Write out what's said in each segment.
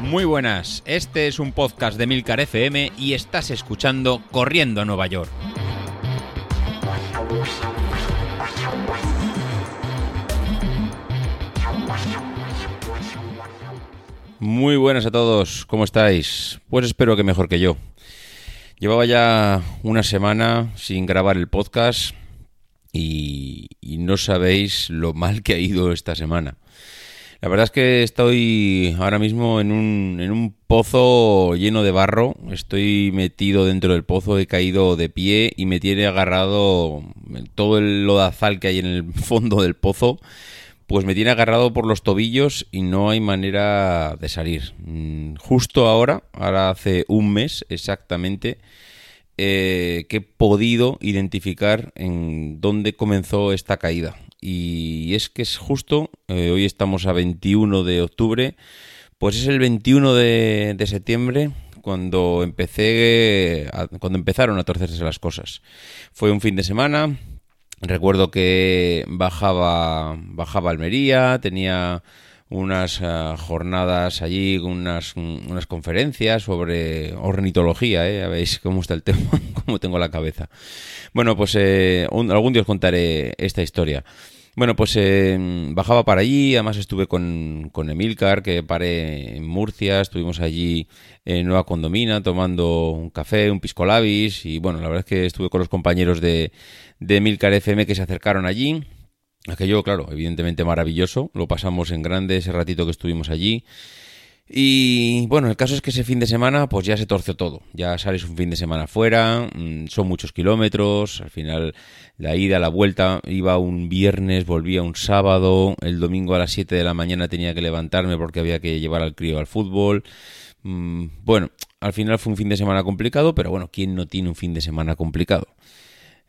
Muy buenas, este es un podcast de Milcar FM y estás escuchando Corriendo a Nueva York. Muy buenas a todos, ¿cómo estáis? Pues espero que mejor que yo. Llevaba ya una semana sin grabar el podcast y, no sabéis lo mal que ha ido esta semana. La verdad es que estoy ahora mismo en un, en un pozo lleno de barro. Estoy metido dentro del pozo, he caído de pie y me tiene agarrado todo el lodazal que hay en el fondo del pozo pues me tiene agarrado por los tobillos y no hay manera de salir. Mm, justo ahora, ahora hace un mes exactamente, eh, que he podido identificar en dónde comenzó esta caída. Y es que es justo, eh, hoy estamos a 21 de octubre, pues es el 21 de, septiembre cuando empecé, cuando empezaron a torcerse las cosas. Fue un fin de semana, Recuerdo que bajaba, bajaba Almería, tenía unas eh, jornadas allí, unas, unas conferencias sobre ornitología, ¿eh? Veis cómo está el tema, cómo tengo la cabeza. Bueno, pues eh, algún día os contaré esta historia. Bueno, pues eh, bajaba para allí, además estuve con, con Emilcar, que paré en Murcia, estuvimos allí en Nueva Condomina tomando un café, un pisco labis, y bueno, la verdad es que estuve con los compañeros de, de Emilcar FM que se acercaron allí. Aquello, claro, evidentemente maravilloso, lo pasamos en grande ese ratito que estuvimos allí. Y bueno, el caso es que ese fin de semana pues ya se torció todo. Ya sales un fin de semana fuera, mm, son muchos kilómetros, al final la ida, la vuelta, iba un viernes, volvía un sábado, el domingo a las 7 de la mañana tenía que levantarme porque había que llevar al crío al fútbol. Mm, bueno, al final fue un fin de semana complicado, pero bueno, ¿quién no tiene un fin de semana complicado?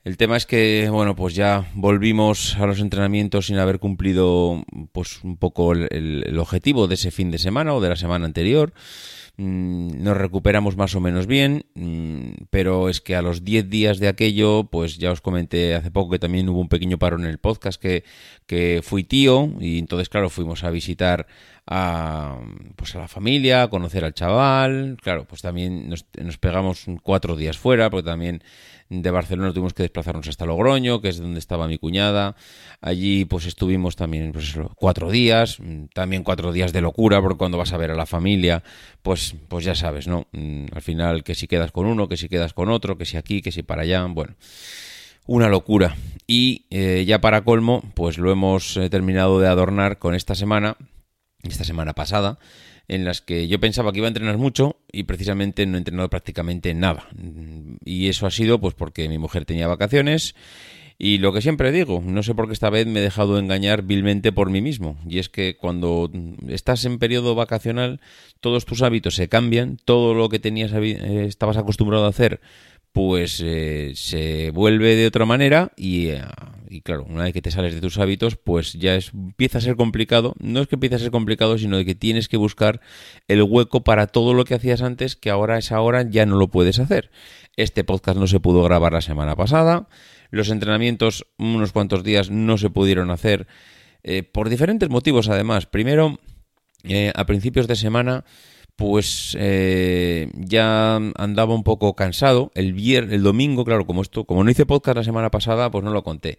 El tema es que, bueno, pues ya volvimos a los entrenamientos sin haber cumplido, pues, un poco el, objetivo de ese fin de semana o de la semana anterior. Mm, nos recuperamos más o menos bien, mm, pero es que a los 10 días de aquello, pues ya os comenté hace poco que también hubo un pequeño paro en el podcast que, que fui tío y entonces, claro, fuimos a visitar a, pues a la familia, a conocer al chaval, claro, pues también nos, pegamos cuatro días fuera, porque también de Barcelona tuvimos que desplazarnos hasta Logroño, que es donde estaba mi cuñada. Allí pues estuvimos también pues cuatro días, mm, también cuatro días de locura, porque cuando vas a ver a la familia, pues, pues ya sabes, ¿no? Mm, al final que si quedas con uno, que si quedas con otro, que si aquí, que si para allá, bueno una locura. Y eh, ya para colmo, pues lo hemos eh, terminado de adornar con esta semana, esta semana pasada, en las que yo pensaba que iba a entrenar mucho y precisamente no he entrenado prácticamente nada. Y eso ha sido pues porque mi mujer tenía vacaciones y lo que siempre digo, no sé por qué esta vez me he dejado engañar vilmente por mí mismo. Y es que cuando estás en periodo vacacional, todos tus hábitos se cambian, todo lo que tenías eh, estabas acostumbrado a hacer pues eh, se vuelve de otra manera eh, y, claro, una vez que te sales de tus hábitos, pues ya es, empieza a ser complicado. No es que empiece a ser complicado, sino de que tienes que buscar el hueco para todo lo que hacías antes, que ahora es ahora ya no lo puedes hacer. Este podcast no se pudo grabar la semana pasada. Los entrenamientos, unos cuantos días, no se pudieron hacer eh, por diferentes motivos, además. Primero, a principios de semana pues eh, ya andaba un poco cansado. El viernes, el domingo, claro, como esto, como no hice podcast la semana pasada, pues no lo conté.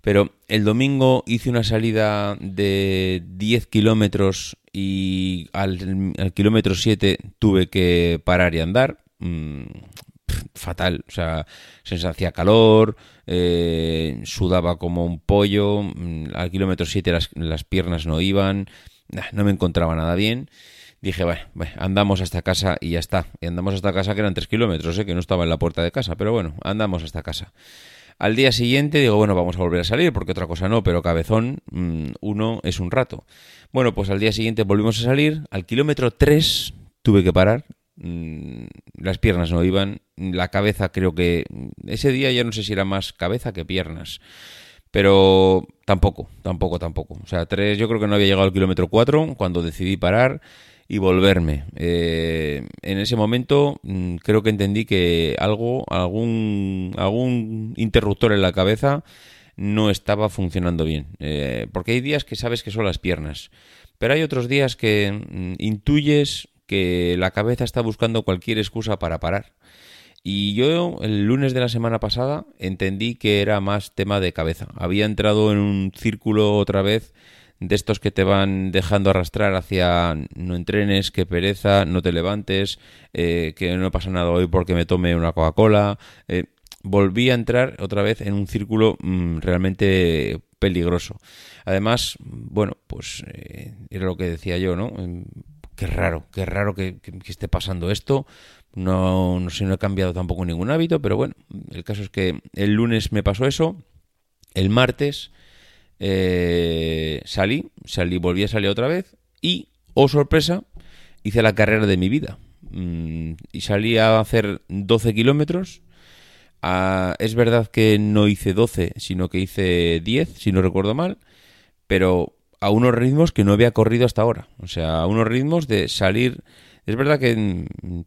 Pero el domingo hice una salida de 10 kilómetros y al, kilómetro 7 tuve que parar y andar. Mm, fatal, o sea, se hacía calor, eh, sudaba como un pollo, mm, al kilómetro 7 las, las piernas no iban, no me encontraba nada bien dije, bueno, andamos hasta casa y ya está. Y andamos hasta casa que eran tres kilómetros, ¿eh? que no estaba en la puerta de casa, pero bueno, andamos hasta casa. Al día siguiente digo, bueno, vamos a volver a salir, porque otra cosa no, pero cabezón, mm, uno es un rato. Bueno, pues al día siguiente volvimos a salir, al kilómetro 3 tuve que parar, las piernas no iban, la cabeza creo que ese día ya no sé si era más cabeza que piernas. Pero tampoco, tampoco, tampoco. O sea, tres, yo creo que no había llegado al kilómetro 4 cuando decidí parar y volverme. Eh, en ese momento mm, creo que entendí que algo, algún, algún interruptor en la cabeza no estaba funcionando bien. Eh, porque hay días que sabes que son las piernas, pero hay otros días que mm, intuyes que la cabeza está buscando cualquier excusa para parar. Y yo el lunes de la semana pasada entendí que era más tema de cabeza. Había entrado en un círculo otra vez de estos que te van dejando arrastrar hacia no entrenes, que pereza, no te levantes, eh, que no pasa nada hoy porque me tome una Coca-Cola. Eh, volví a entrar otra vez en un círculo mm, realmente peligroso. Además, bueno, pues eh, era lo que decía yo, ¿no? Qué raro, qué raro que, esté pasando esto. No, no sé, no he cambiado tampoco ningún hábito, pero bueno, el caso es que el lunes me pasó eso, el martes eh, salí, salí, volví a salir otra vez y, oh sorpresa, hice la carrera de mi vida. Mm, y salí a hacer 12 kilómetros. Ah, es verdad que no hice 12, sino que hice 10, si no recuerdo mal, pero a unos ritmos que no había corrido hasta ahora. O sea, a unos ritmos de salir... Es verdad que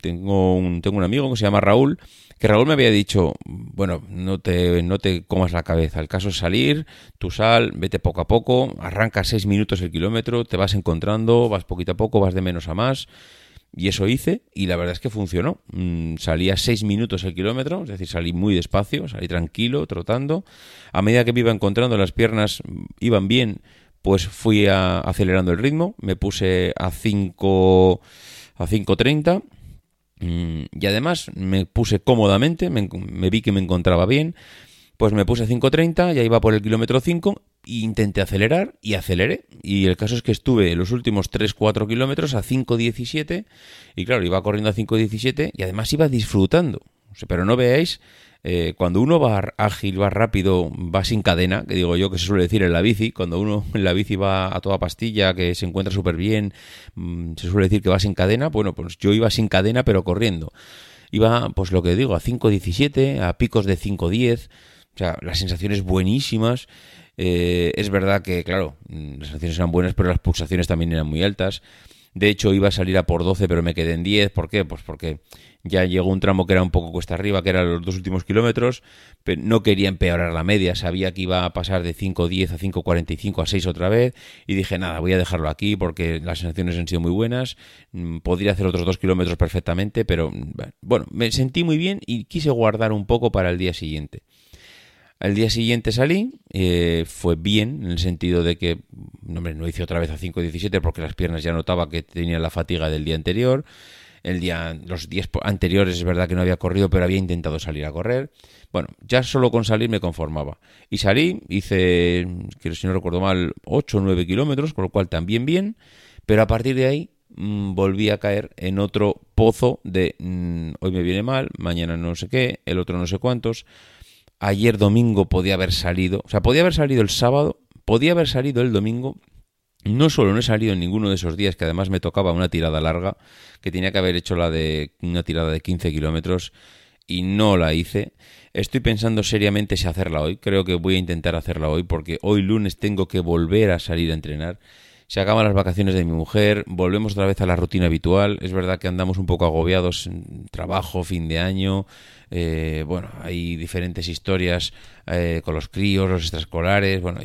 tengo un, tengo un amigo que se llama Raúl, que Raúl me había dicho, bueno, no te, no te comas la cabeza, el caso es salir, tú sal, vete poco a poco, arranca seis minutos el kilómetro, te vas encontrando, vas poquito a poco, vas de menos a más. Y eso hice y la verdad es que funcionó. Mm, salí a seis minutos el kilómetro, es decir, salí muy despacio, salí tranquilo, trotando. A medida que me iba encontrando, las piernas iban bien, pues fui acelerando el ritmo. Me puse a 5 a 5.30 Mm, y además me puse cómodamente, me, vi que me encontraba bien, pues me puse a 5.30, ya iba por el kilómetro 5 e intenté acelerar y aceleré. Y el caso es que estuve los últimos 3-4 kilómetros a 5.17 y claro, iba corriendo a 5.17 y además iba disfrutando. Pero no veáis eh, cuando uno va ágil, va rápido, va sin cadena, que digo yo que se suele decir en la bici, cuando uno en la bici va a toda pastilla, que se encuentra súper bien, mm, se suele decir que va sin cadena, bueno, pues yo iba sin cadena pero corriendo. Iba, pues lo que digo, a 5.17, a picos de 5.10, o sea, las sensaciones buenísimas. Eh, es verdad que, claro, mm, las sensaciones eran buenas, pero las pulsaciones también eran muy altas. De hecho, iba a salir a por 12, pero me quedé en 10. ¿Por qué? Pues porque ya llegó un tramo que era un poco cuesta arriba, que eran los dos últimos kilómetros, pero no quería empeorar la media, sabía que iba a pasar de 5.10 a 5.45 a 6 otra vez, y dije, nada, voy a dejarlo aquí porque las sensaciones han sido muy buenas, mm, podría hacer otros dos kilómetros perfectamente, pero mm, bueno, me sentí muy bien y quise guardar un poco para el día siguiente. Al día siguiente salí, eh, fue bien, en el sentido de que no, no hice otra vez a 5.17 porque las piernas ya notaba que tenía la fatiga del día anterior, el día, los días anteriores es verdad que no había corrido, pero había intentado salir a correr. Bueno, ya solo con salir me conformaba. Y salí, hice, si no recuerdo mal, 8 o 9 kilómetros, con lo cual también bien, pero a partir de ahí mm, volví a caer en otro pozo de mm, hoy me viene mal, mañana no sé qué, el otro no sé cuántos. Ayer domingo podía haber salido, o sea, podía haber salido el sábado, podía haber salido el domingo no solo no he salido en ninguno de esos días, que además me tocaba una tirada larga, que tenía que haber hecho la de una tirada de 15 kilómetros y no la hice. Estoy pensando seriamente si hacerla hoy. Creo que voy a intentar hacerla hoy porque hoy lunes tengo que volver a salir a entrenar. Se acaban las vacaciones de mi mujer, volvemos otra vez a la rutina habitual. Es verdad que andamos un poco agobiados en trabajo, fin de año. Eh, bueno, hay diferentes historias eh, con los críos, los extraescolares. Bueno,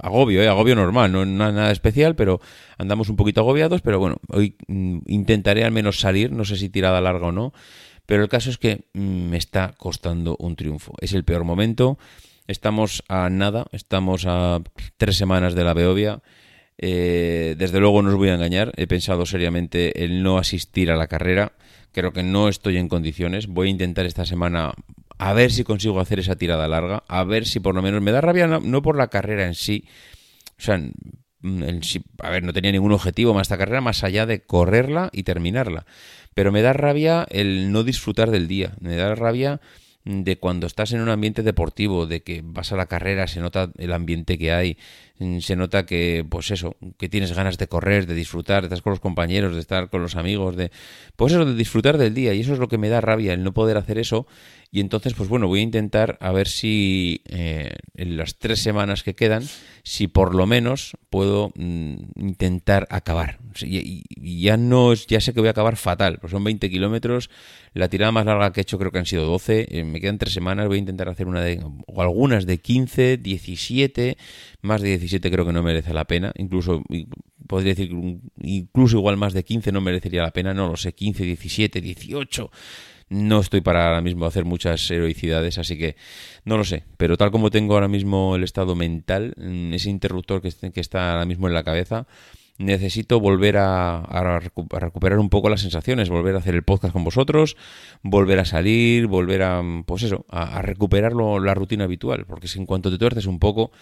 agobio, eh, agobio normal, no nada especial, pero andamos un poquito agobiados. Pero bueno, hoy mm, intentaré al menos salir, no sé si tirada larga o no. Pero el caso es que mm, me está costando un triunfo. Es el peor momento. Estamos a nada, estamos a tres semanas de la Beovia eh, desde luego no os voy a engañar, he pensado seriamente el no asistir a la carrera. Creo que no estoy en condiciones. Voy a intentar esta semana a ver si consigo hacer esa tirada larga, a ver si por lo menos me da rabia no, por la carrera en sí. O sea, a ver, no tenía ningún objetivo más esta carrera más allá de correrla y terminarla. Pero me da rabia el no disfrutar del día. Me da rabia de cuando estás en un ambiente deportivo, de que vas a la carrera, se nota el ambiente que hay, mm, se nota que, pues eso, que tienes ganas de correr, de disfrutar, de estar con los compañeros, de estar con los amigos, de, pues eso, de disfrutar del día. Y eso es lo que me da rabia, el no poder hacer eso. Y entonces, pues bueno, voy a intentar a ver si eh, en las tres semanas que quedan, si por lo menos puedo mm, intentar acabar. Y, ya no es, ya sé que voy a acabar fatal, pues son 20 kilómetros, la tirada más larga que he hecho creo que han sido 12, eh, me quedan tres semanas, voy a intentar hacer una de, o algunas de 15, 17, más de 17 creo que no merece la pena, incluso podría decir incluso igual más de 15 no merecería la pena, no lo sé, 15, 17, 18 no estoy para ahora mismo hacer muchas heroicidades, así que no lo sé. Pero tal como tengo ahora mismo el estado mental, mm, ese interruptor que, está ahora mismo en la cabeza, necesito volver a, recuperar un poco las sensaciones, volver a hacer el podcast con vosotros, volver a salir, volver a, pues eso, a, recuperar la rutina habitual, porque si en cuanto te tuerces un poco,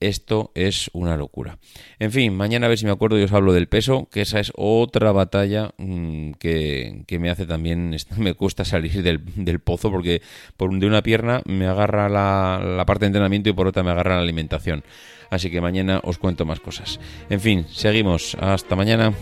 esto es una locura. En fin, mañana a ver si me acuerdo y os hablo del peso, que esa es otra batalla mm, que, me hace también, me cuesta salir del, pozo porque por de una pierna me agarra la, la parte de entrenamiento y por otra me agarra la alimentación. Así que mañana os cuento más cosas. En fin, seguimos. Hasta mañana.